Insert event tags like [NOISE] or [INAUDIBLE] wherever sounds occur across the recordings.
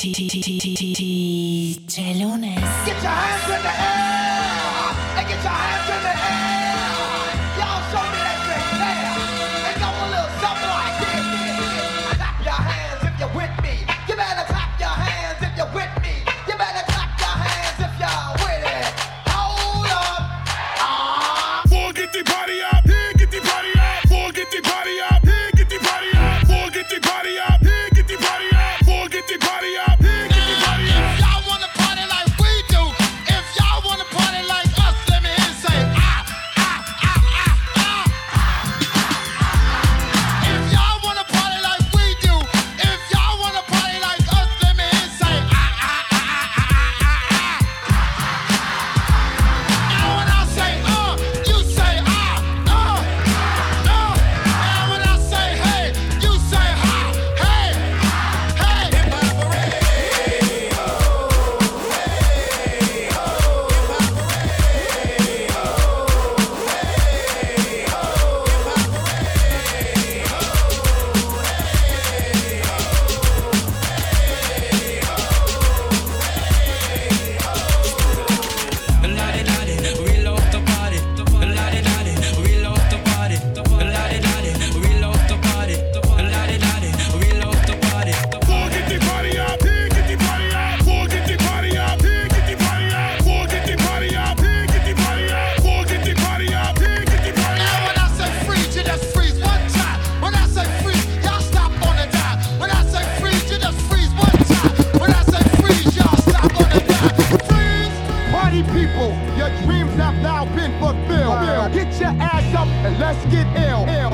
Run this, uh, do my bolas. Run this, uh, do my lele.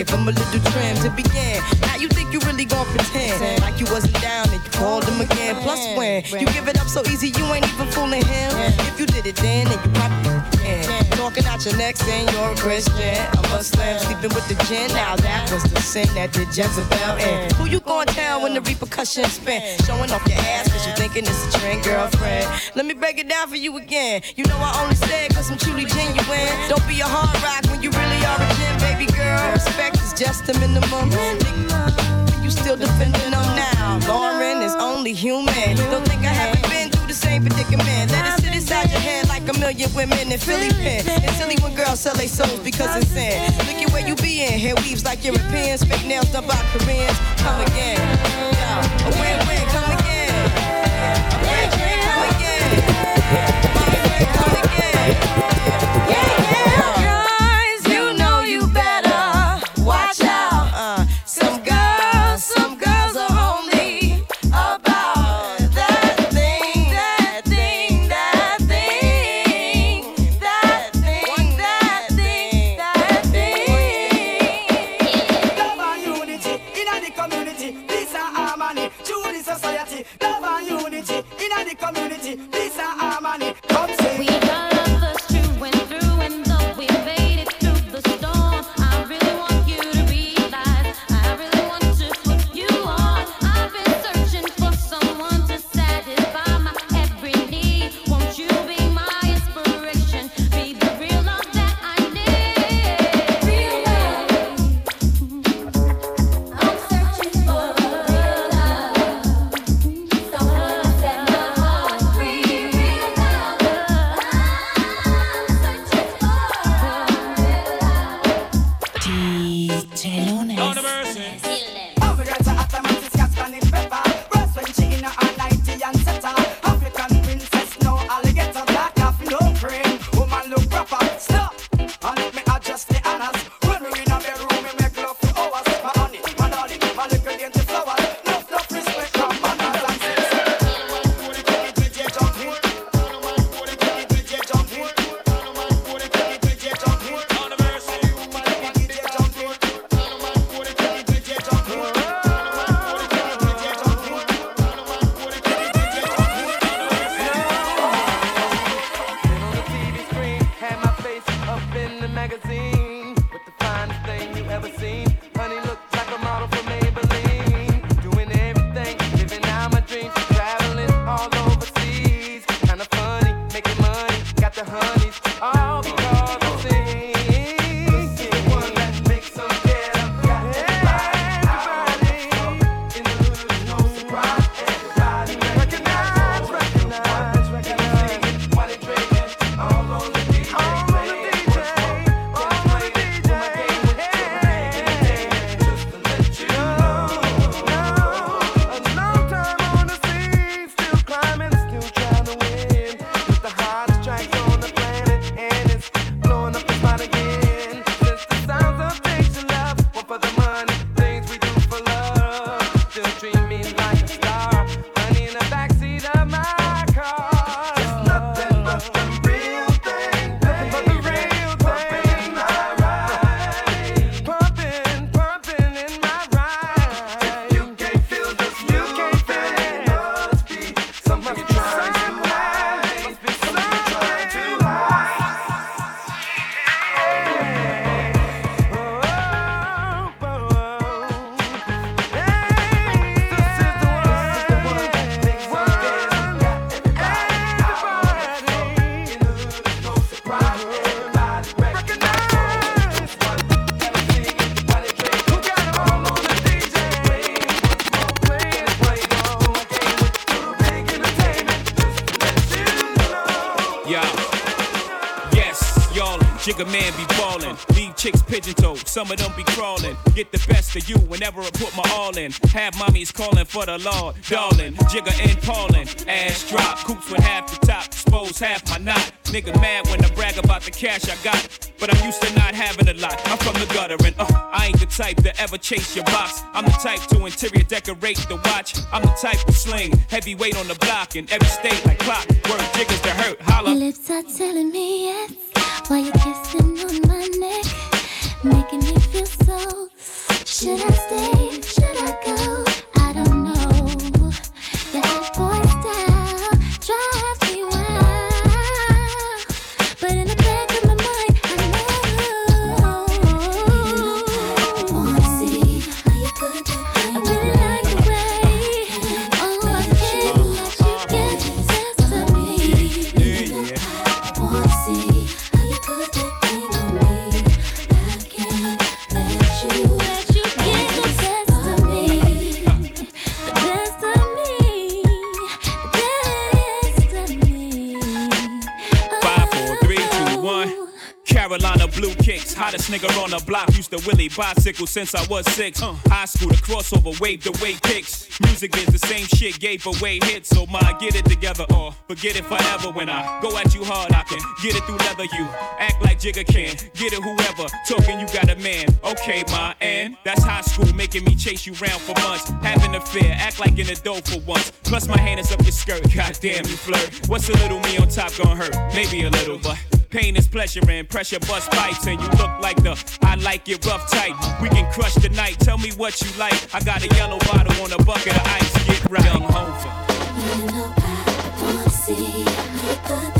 Give him a little trim to begin. Now you think you really gon' pretend like you wasn't down and you called him again. Plus when you give it up so easy, you ain't even fooling him. If you did it then, then you probably can. Talking out your neck saying you're a Christian, a Muslim, sleeping with the gin. Now that was the sin that did Jezebel in. Who you gonna tell when the repercussions spin? Showing off your ass cause you thinking it's a trend, girlfriend. Let me break it down for you again. You know I only said cause I'm truly genuine. Don't be a hard rock when you really are a gem, baby girl. Respect is just the minimum. You still defending them now. Lauryn is only human. Don't think I haven't been the same predicament. Let it sit inside your head like a million women in Philly pen. It's silly when girls sell their souls because it's sin. Look at where you be in. Hair weaves like Europeans. Fake nails done by Koreans. Come again. Yeah. A win-win. Come again. A win-win. Come again. Have calling for the law, darling. Jigga and Paulin, ass drop, coops with half the top, expose half my knot. Nigga mad when I brag about the cash I got, but I'm used to not having a lot. I'm from the gutter and uh, I ain't the type to ever chase your box. I'm the type to interior decorate the watch. I'm the type to sling heavyweight on the block in every state like clock. Word jiggers to hurt, holla. Your lips are telling me nigga on the block. Used to Willie bicycle since I was six. Uh, high school, the crossover, wave the way kicks. Music is the same shit, gave away hits. So my get it together or forget it forever. When I go at you hard, I can get it through leather. You act like Jigga can, get it whoever. Talking, you got a man. Okay, my and that's high school, making me chase you round for months. Having a fear, act like an adult for once. Plus my hand is up your skirt. Goddamn, you flirt. What's a little me on top gonna hurt? Maybe a little, but. Pain is pleasure and pressure bust pipes and you look like the I like it rough type. We can crush the night. Tell me what you like. I got a yellow bottle on a bucket of ice. Get right. Young Hova. You know I wanna see you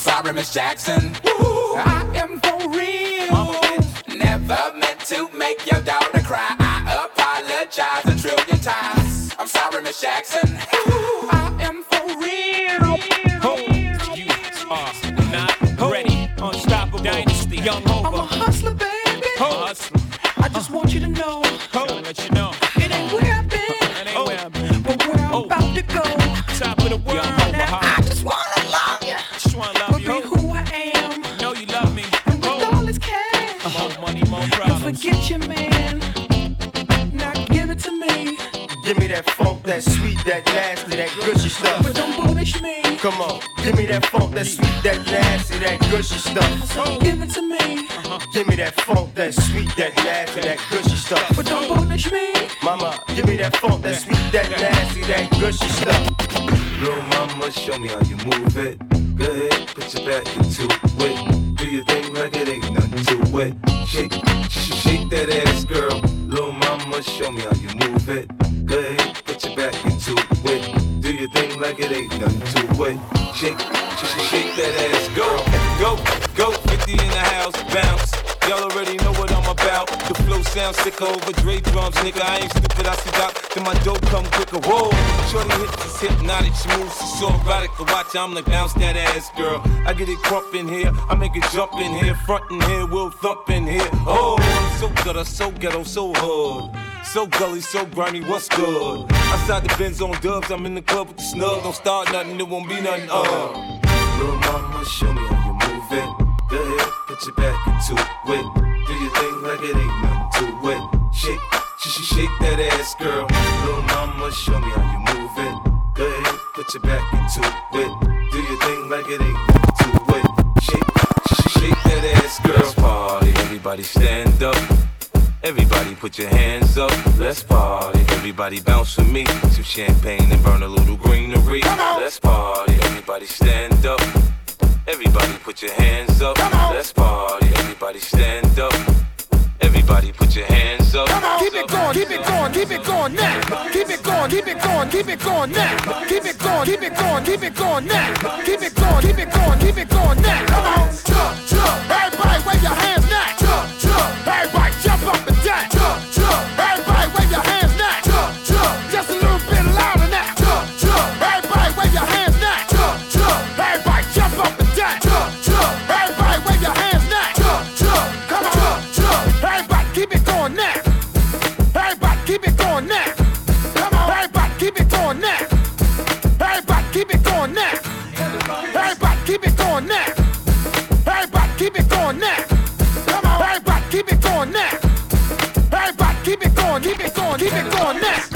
I'm sorry, Miss Jackson. Ooh, I am for real. Never meant to make your daughter cry. I apologize a trillion times. I'm sorry, Miss Jackson. Ooh, I am for real. Ho, you are not ready. Unstoppable dynasty. Young I'm nasty, that gushy stuff. but don't punish me. Come on, give me that funk, that sweet, that nasty, that gushy stuff. So give it to me, uh-huh. Give me that funk, that sweet, that nasty, that gushy stuff. but don't punish me. Mama, give me that funk, that sweet, that nasty, that gushy stuff. Little mama, show me how you move it. Go ahead, put your back into it. Do your thing like it ain't nothing to it. Shake, sh- shake that ass, girl. Little mama, show me how you move it. Go ahead, to. Shake, sh- sh- shake that ass, girl. Go, go, 50 in the house, bounce. Y'all already know what I'm about. The flow sounds sicker over Dre drums, nigga. I ain't stupid, I see out. Then my dope come quicker. Whoa, shorty hits is hypnotic. She moves, she's so erotic to watch. I'm like, bounce that ass, girl. I get it crump in here, I make it jump in here, front in here, we'll thump in here. Oh, so gutter, so ghetto, so hood. So gully, so grimy, what's good? Outside the Benz on dubs, I'm in the club with the snug. Don't start nothing, it won't be nothing. Uh. Little mama, show me how you move it. Go ahead, put your back into it. Do your thing like it ain't nothing to it. Shake, sh- sh- shake that ass, girl. Little mama, show me how you move it. Go ahead, put your back into it. Do your thing like it ain't nothing to it. Shake, shake, shake that ass, girl. Let's party, everybody stand up. Everybody put your hands up, let's party. Everybody bounce with me. Some champagne and burn a little greenery. Let's party, everybody stand up. Everybody put your hands up, let's party. Everybody stand up. Everybody put your hands up. Keep it going, keep it going, keep it going now. Keep it going, keep it going, keep it going now. Keep it going, keep it going, keep it going now. Keep it going, keep it going, keep it going now. Come on, jump, jump. Everybody wave your hands keep it going, now.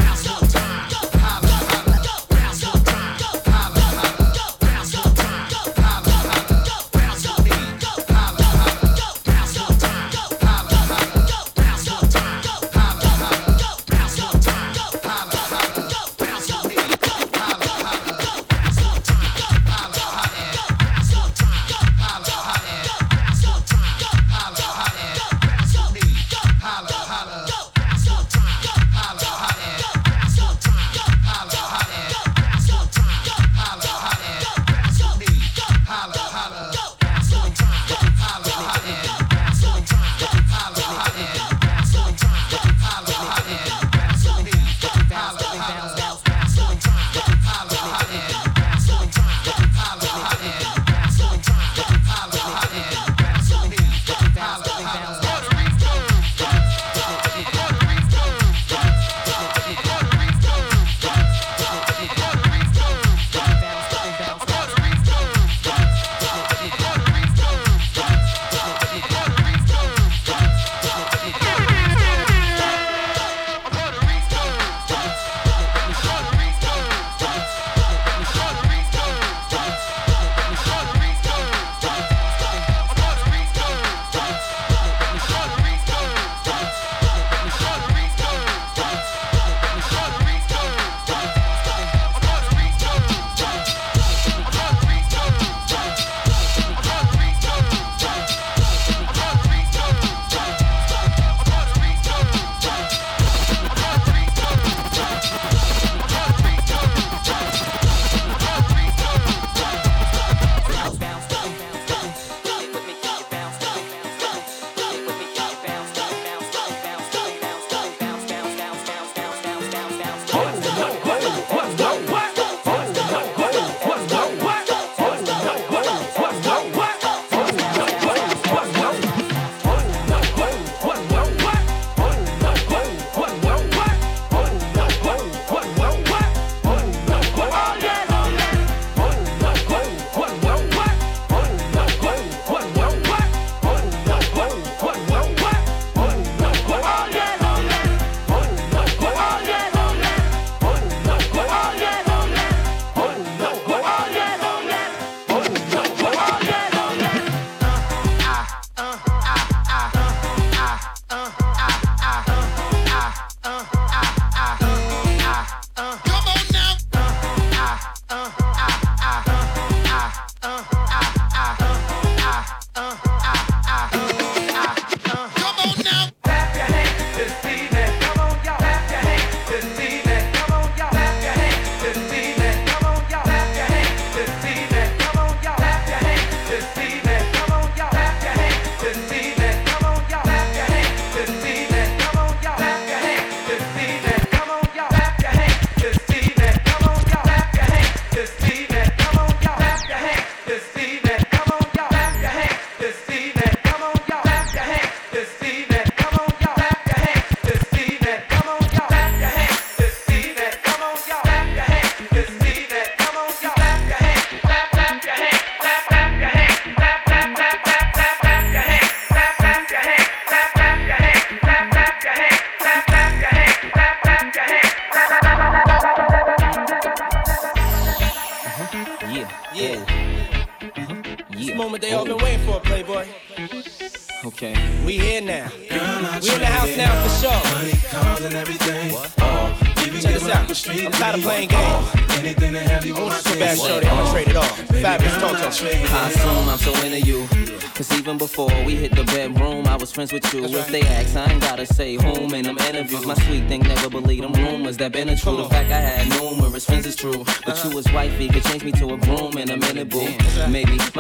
Thing them rumors that been a true. The fact I had numerous friends is true. But you was wifey, could change me to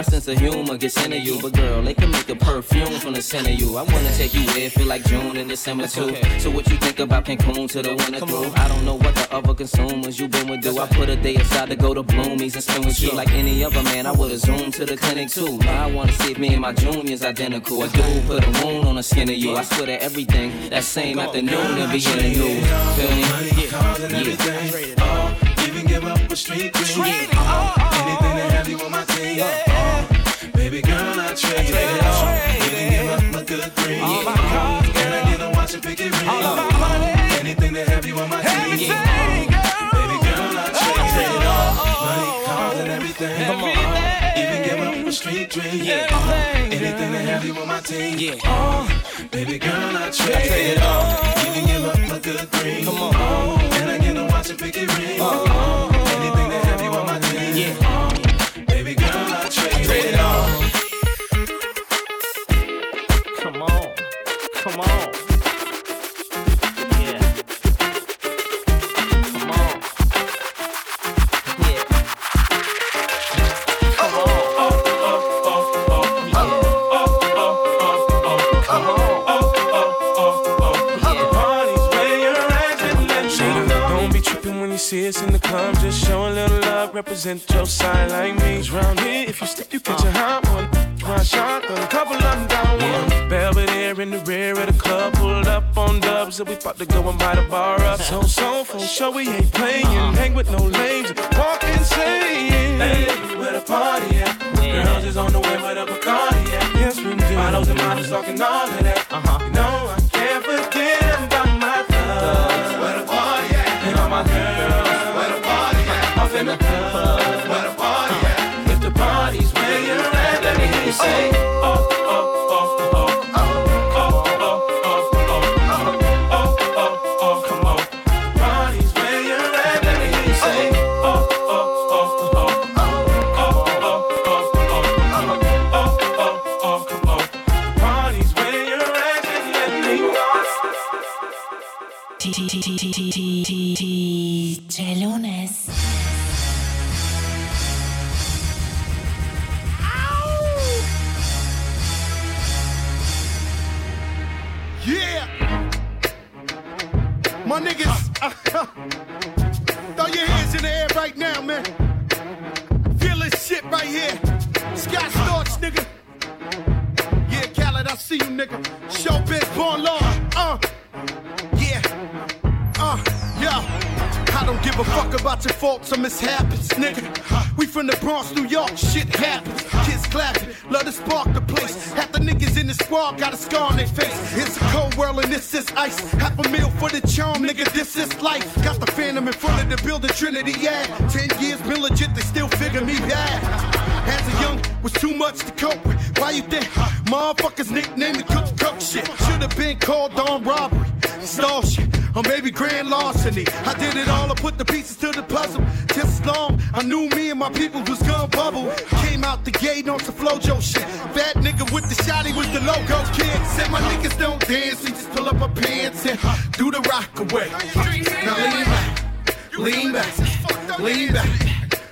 sense of humor gets into you. But girl, they can make a perfume from the scent of you. I wanna take you where it feel like June and December too. So what you think about Cancun to the winter through? I don't know what the other consumers you been with do. I put a day aside to go to Bloomies and spend with you like any other man. I would've zoomed to the clinic too. Now I wanna see if me and my junior's identical. I do put a wound on the skin of you. I swear to everything that same afternoon and be in the news. Feel me? Yeah. Even give up a street dream. Anything to have you on my team. Oh, baby girl, I trade it all. Even give up my good green. Can I get a watch and pick it ring? Anything to have you on my team. Uh, baby girl, I trade it all. Money, cars, and everything. Even give up a street dream. Anything to have you on my team. Oh, baby girl, I trade it all. Even give up good. Come on. Can I get watch and pick it ring? Anything represent your side like me. 'Cause round here, if you slip, you catch a hot one. One shot, a couple of them down one. Belvedere in the rear of the club, pulled up on dubs, and we about to go and buy the bar up. So, so, for sure, we ain't playing. Hang with no lames, walk insane. Hey, where the party at? Girls is on the way with a Bacardi at. Yes, we do. Models and models talking all of that. Uh-huh. You know, I can't forget about my thugs. Where the party at? And all my girls. Where the party at? Off in the club.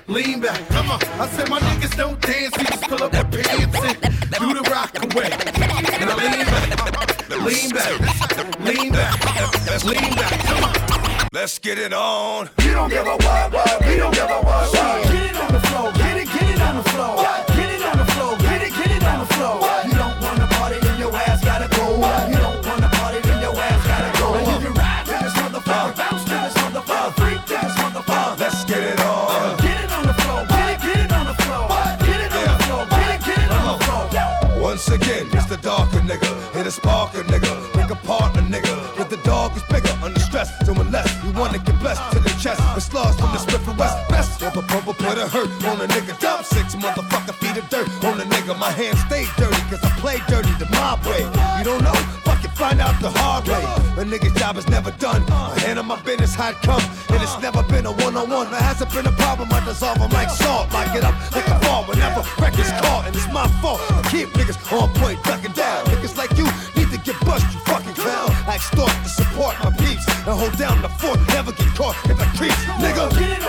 Lean back, come on. I said my niggas don't dance, we just pull up their pants and do the rock away. Now lean back, lean back, lean back, lean back, come on. Let's get it on. You don't give a what, what, we don't give a what, what. Get it on the floor, get it, get it on the floor. chest. It's lost from the split for West. Best ever purple put a hurt on a nigga. Dump six motherfucker feet of dirt on a nigga. My hands stay dirty cause I play dirty the mob way. You don't know? Fucking find out the hard way. A nigga's job is never done. My hand on my business how it come. And it's never been a one on one. There hasn't been a problem. I dissolve them like salt. Like it up like a fall whenever records caught. And it's my fault. I keep niggas on point, ducking down. Niggas like you need to get bust, you fucking clown. I extort to support my peeps and hold down the fort. Never go.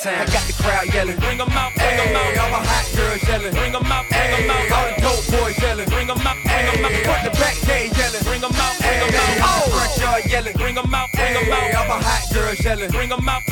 time. I got the crowd yelling. Bring them out, bring them out. All my hot girls yelling. Bring them out, bring them out. All the dope boys yelling. Bring them out, bring them out. Front the back gate yelling. Bring them out, bring them out. All the front yard yelling. Bring them out, bring them out. All my hot girls yelling. Bring them out.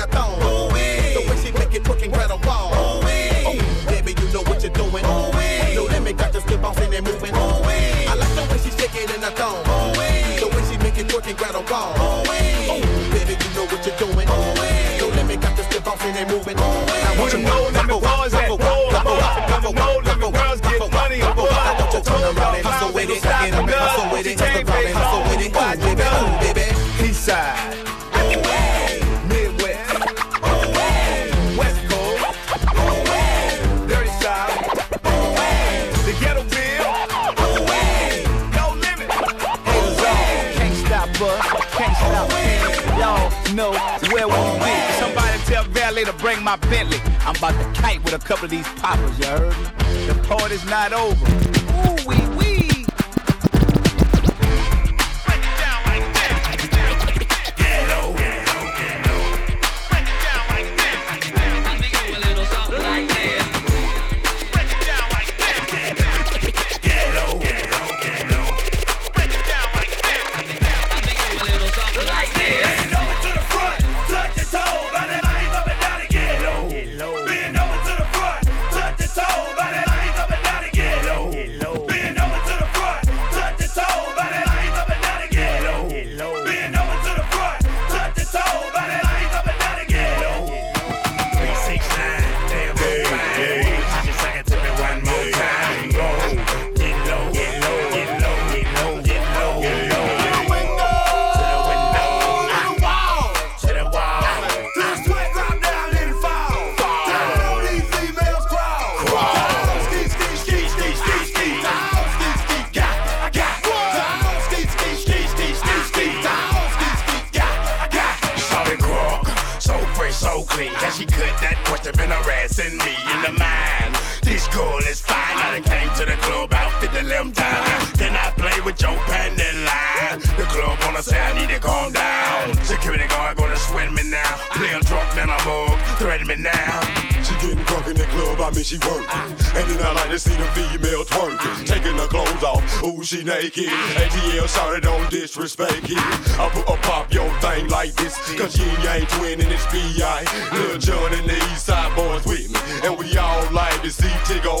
a thong. Ooh wee. The way she make it cooking right on ball. Ooh wee. Oh, baby, you know what you're doing. Ooh wee. No limit, got your slip bouncing and they moving. Ooh wee. I like the way she shaking in a thong. Ooh wee. The way she make it cooking right on ball. Ooh wee. Oh, baby, you know what you're doing. Ooh wee. No limit, got your slip bouncing and they moving. Ooh wee. I want you know that the boys number one's at gold. Number one, number one, number one's get money. Number it? I want you to turn around and hustle with it. Get up and hustle with it. Hustle with it. Why, baby? Bring my Bentley. I'm about to kite with a couple of these poppers, you heard me? The party's not over. Ooh, wee, now. She getting drunk in the club, I mean she working. And then I like to see the female twerking. Taking her clothes off, ooh she naked. ATL sorry don't disrespect it. I put a pop your thing like this. Cause you ain't twin and it's B.I. Lil Jon and the East Side boys with me. And we all like to see Tig on.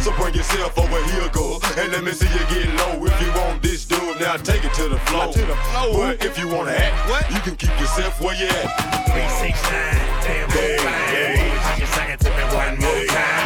So bring yourself over here, girl. And let me see you get low. If you want this dude, now take it to the floor. To the floor. But if you wanna act, what? you can keep yourself where you at. 369, damn, hey, hey. I can sing it to me one more time.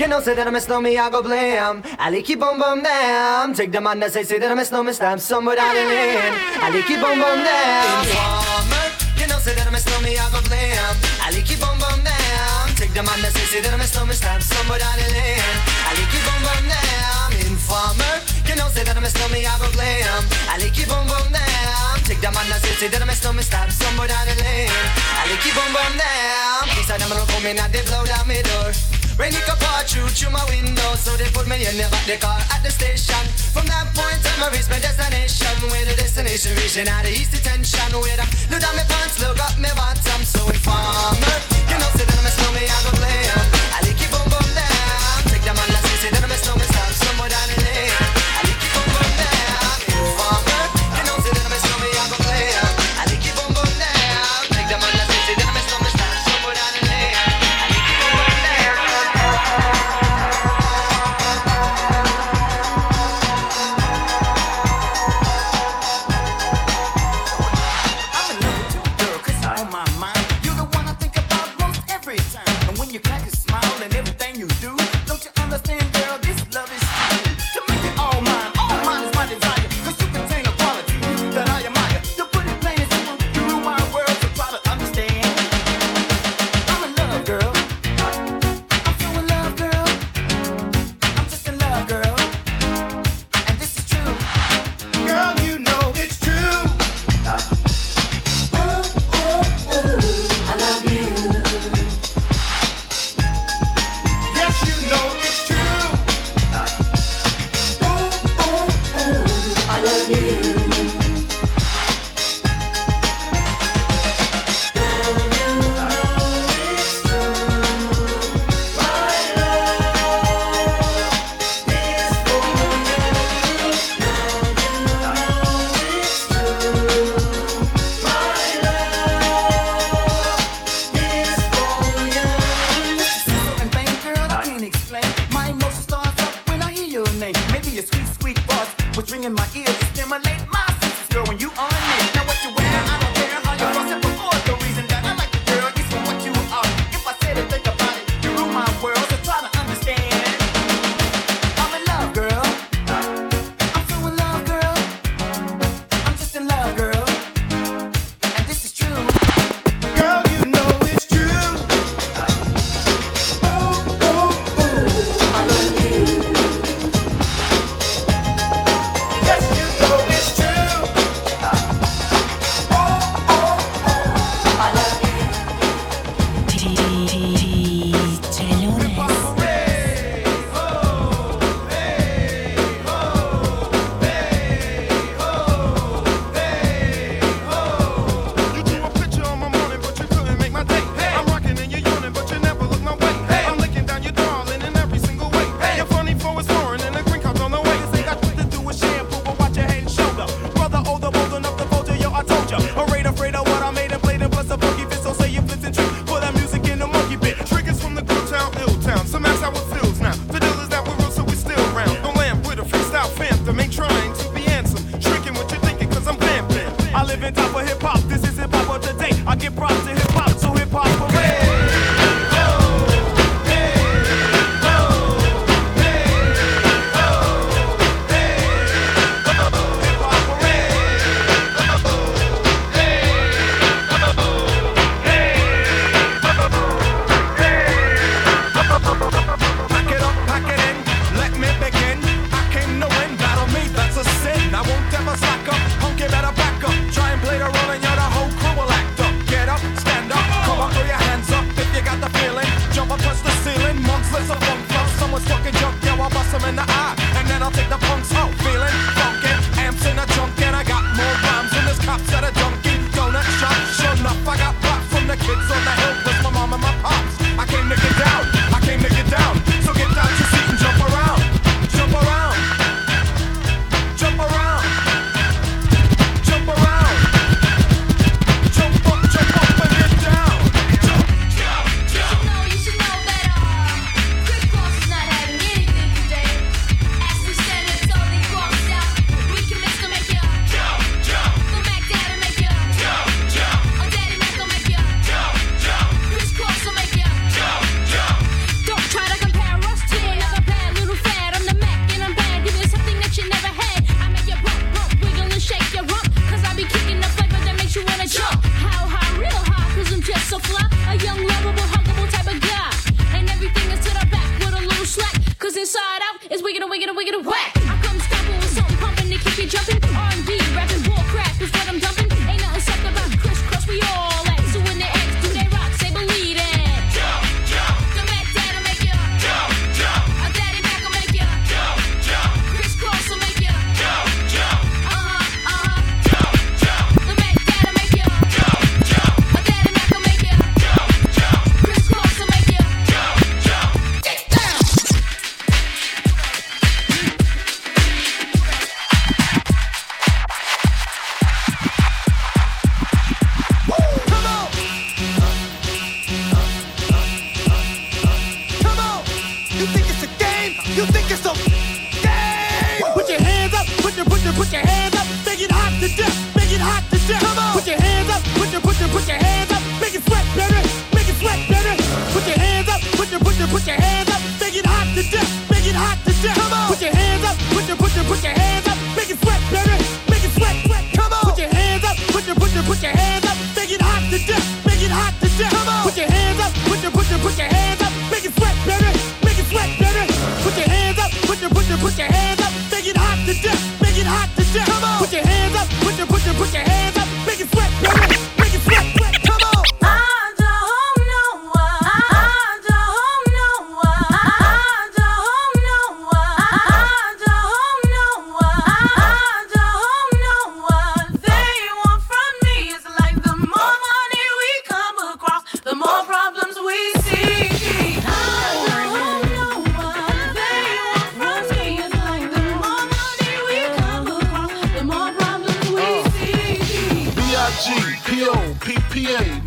You know, say that I'm a snow me I go blame. I like keep on bum them. Take the on, say, say that I'm a snow me stamp somewhere down in. I like keep on bum them. You know, say that I'm a snow me I go blame. I like keep on bum them. Take the on, say, say that I'm a snow me stamp somewhere down in. I like keep on bum them. Informer, you know, say that I'm a snow me I go blame. I like keep on bum them. Take the on, say, say that I'm a snow me stamp somewhere down in. I like keep on bum them. These are them, I don't come in, I they blow down my door. Rainy car through through my window, so they put me in the back the car at the station. From that point on, I reached my destination. Where the destination region out of east detention. Where the look down my pants, look up my bottom. So informer, you know, sit down and smell me, I go play. sound ill.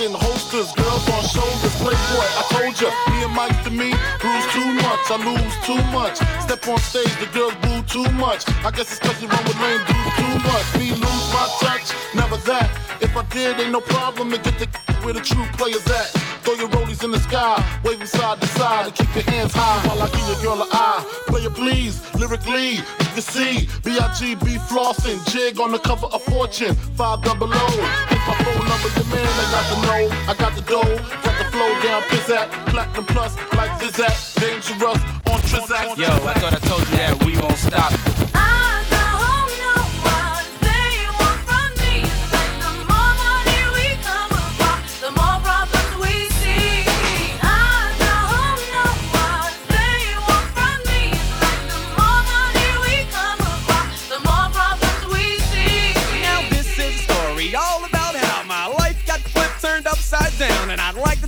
In holsters, girls on shoulders. Playboy, I told ya. Me and Mike to me, bruise too much. I lose too much. Step on stage, the girls boo too much. I guess it's cause you run with lame dudes too much. Me lose my touch, never that. If I did, ain't no problem and get the [LAUGHS] where the true players at. Throw your rollies in the sky, waving side to side, and keep your hands high while I give your girl an eye. Play it please, lyrically, you can see B.I.G.B. flossing, jig on the cover of Fortune, five double O. Hit my phone number, your man, I got the know, I got the dough, got the flow down, pizzat, platinum plus, like Zizat, dangerous on Trizak. Yo, I thought I told you that we won't stop. I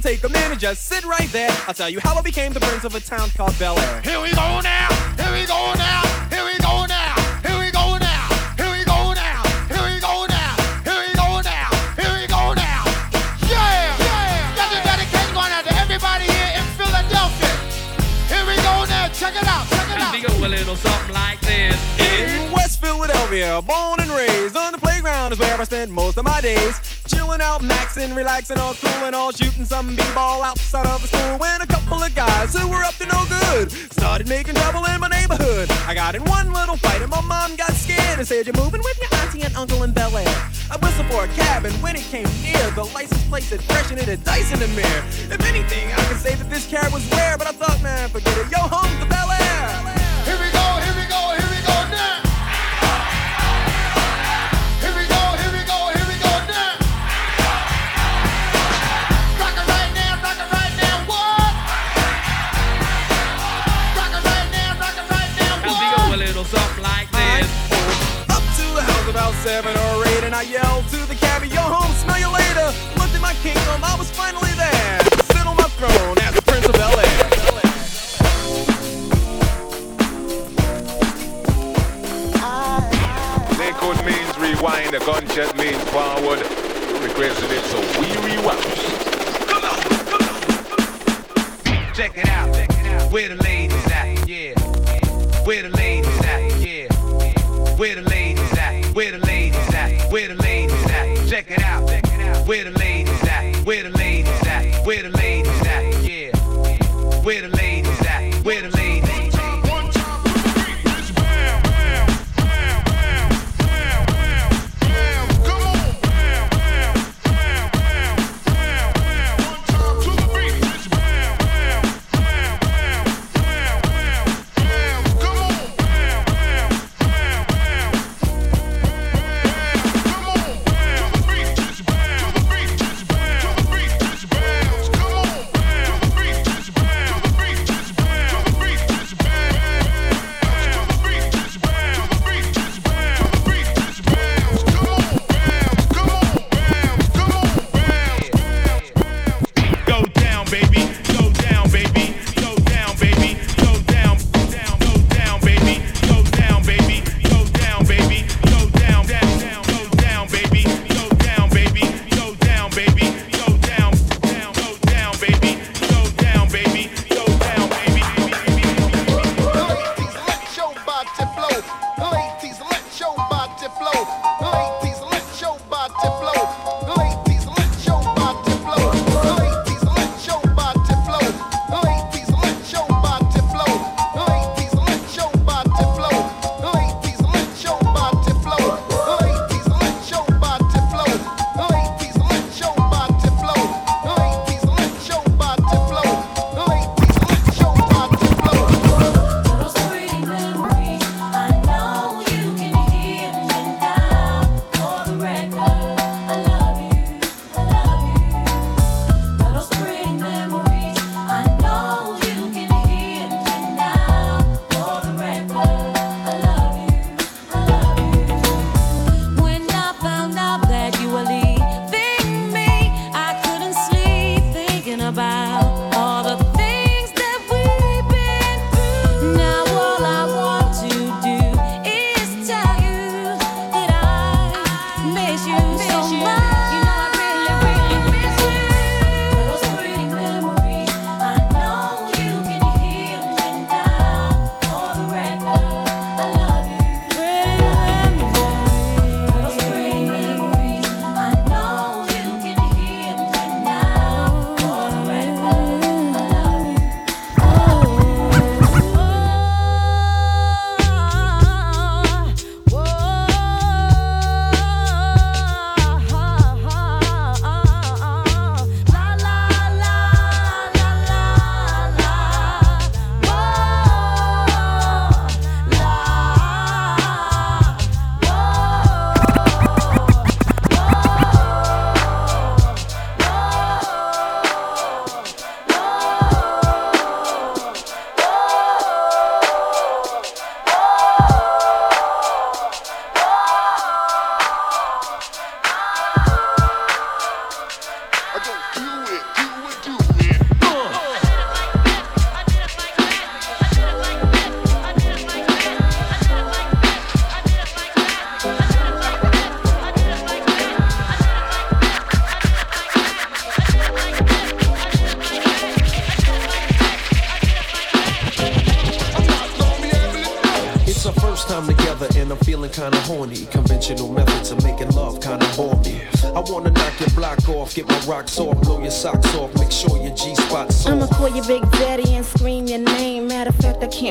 take a manager, sit right there. I'll tell you how I became the prince of a town called Bel Air. Here we go now, here we go now, here we go now, here we go now, here we go now, here we go now, here we go now, here we go now. Yeah, yeah. That's a dedication going out everybody here in Philadelphia. Here we go now, check it out, check it out. Something like this. In West Philadelphia, born and raised on the playground is where I spent most of my days. Chilling out, maxing, relaxing, all cool and all shooting some b-ball outside of the school. When a couple of guys who were up to no good started making trouble in my neighborhood. I got in one little fight and my mom got scared and said, "You're moving with your auntie and uncle in Bel Air." I whistled for a cab and when it came near, the license plate said fresh and had dice in the mirror. If anything, I could say that this cab was rare, but I thought, man, forget it. Yo, home to Bel Air. Here we go. Seven or eight, and I yelled to the cabbie, "Yo, home, smell you later." Looked at my kingdom, I was finally there. Sit on my throne as the Prince of Bel Air. Liquid means rewind, the gunshot means forward. Requested it, so we rewind. Check it out. Where the ladies at? Yeah. Where the ladies at? Yeah. Where the ladies at? Where the ladies? Where the ladies at? Check it out. Where the ladies at? Where the ladies at? Where the ladies at? Yeah. Where the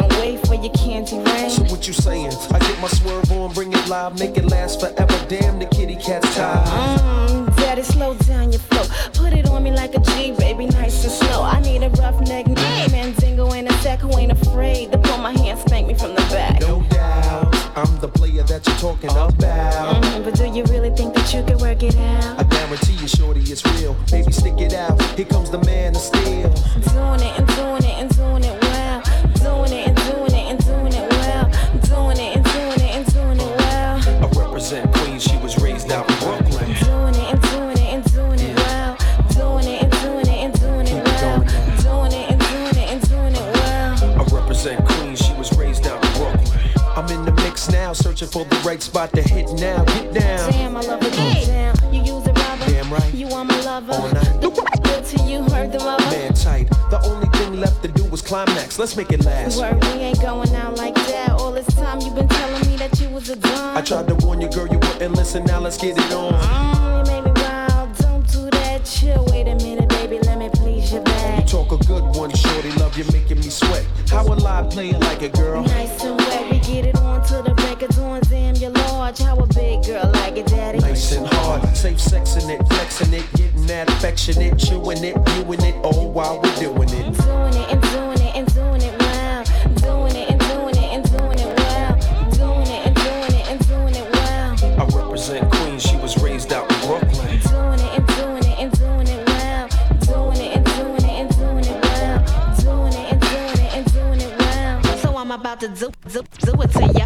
can't wait for your candy rain. So what you saying? I get my swerve on, bring it live, make it last forever. Damn, the kitty cat's tired. Mm, daddy, slow down your flow. Put it on me like a G, baby, nice and slow. I need a rough neck, Mandingo ain't a sec who ain't afraid to pull my hand, spank me from the back. No doubt, I'm the player that you're talking about. Mhm, but do you really think that you can work it out? I guarantee you, shorty, it's real. Baby, stick it out. Here comes the man of steel. Doing it and doing it and doing it. Doing it and doing it and doing it well. Doing it and doing it and doing it well. I represent Queens. She was raised out in Brooklyn. Doing it and doing it and doing it well. Doing it and doing it and doing it well. Doing it and doing it and doing it well. I represent Queens. She was raised out in Brooklyn. I'm in the mix now, searching for the right spot to hit now. Get down. Damn, I love it. Damn, you use a rubber. Damn right. You are my lover. All night. The good to you, heard the rubber. Man tight. The only thing left to do was climax. Let's make it last. Word, we ain't going out like that. All this time you've been telling me that you was a dumb. I tried to warn you, girl, you wouldn't listen. Now let's get it on. Mm, you made me wild. Don't do that. Chill. Wait a minute, baby. Let me please your You back. talk a good one, shorty. Love you, making me sweat. How will I play it like a girl? Nice and wet. Get it on to the break of dawn. Damn, you're large. How a big girl like it, daddy? Nice and hard, safe sexing it, flexing it, getting that affectionate, chewing it, viewing it, all while we're doing it. Doing it and doing it I'm about to do do do it to ya.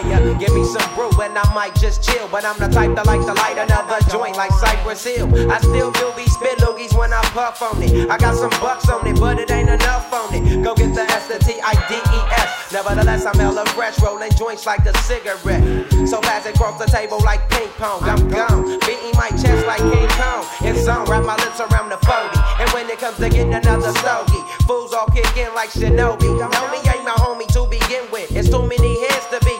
Player, give me some brew and I might just chill. But I'm the type that like to light another joint like Cypress Hill. I still do these spit loogies when I puff on it. I got some bucks on it, but it ain't enough on it. Go get the S, the T, I, D, E, S. Nevertheless, I'm hella fresh, rolling joints like a cigarette. So fast it the table like ping pong. I'm gone, beating my chest like King Kong. It's on, wrap my lips around the 40. And when it comes to getting another stogie, fools all kick in like Shinobi. Know me ain't my homie to begin with. It's too many heads to be.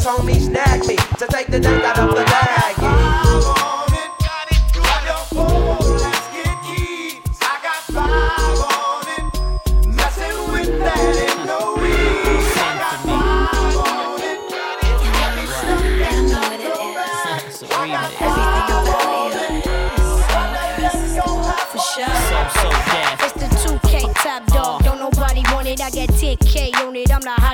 Cause homies snag me to take the dank out of the bag.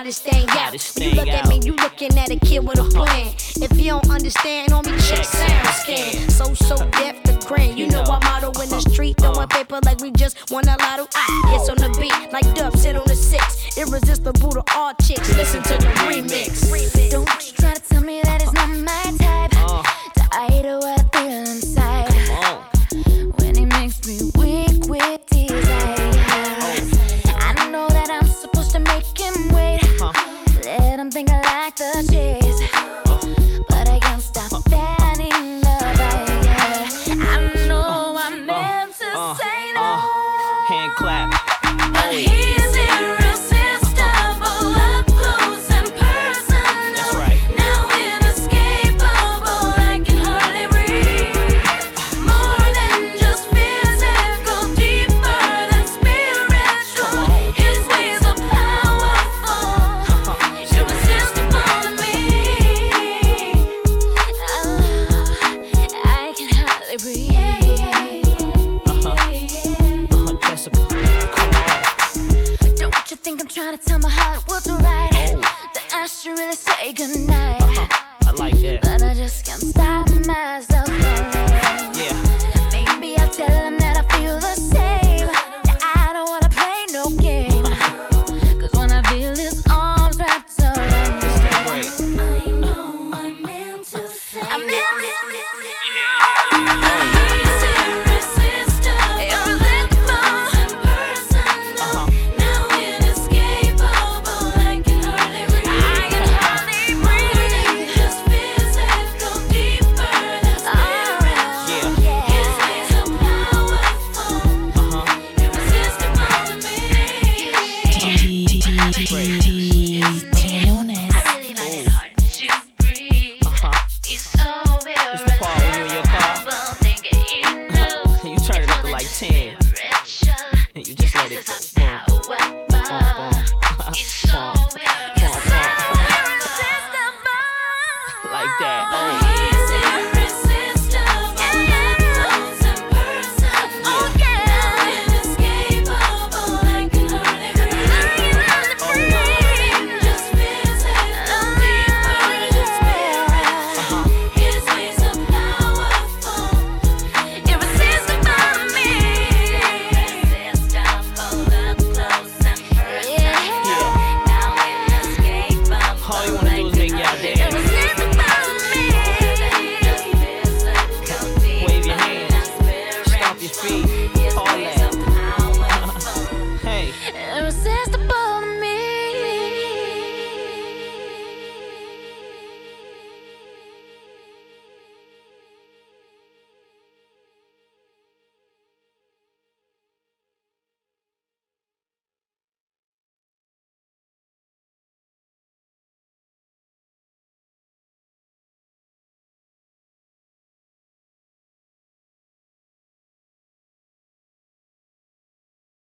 Hottest thing out. You look at me, you looking at a kid with a plan. If you don't understand, on me check sound scan. So, so deaf the grand. You know our motto in the street, throwing paper like we just won a lotto. Ah, it's on the beat, like Dub, sit on the six. Irresistible to all chicks, listen to the remix.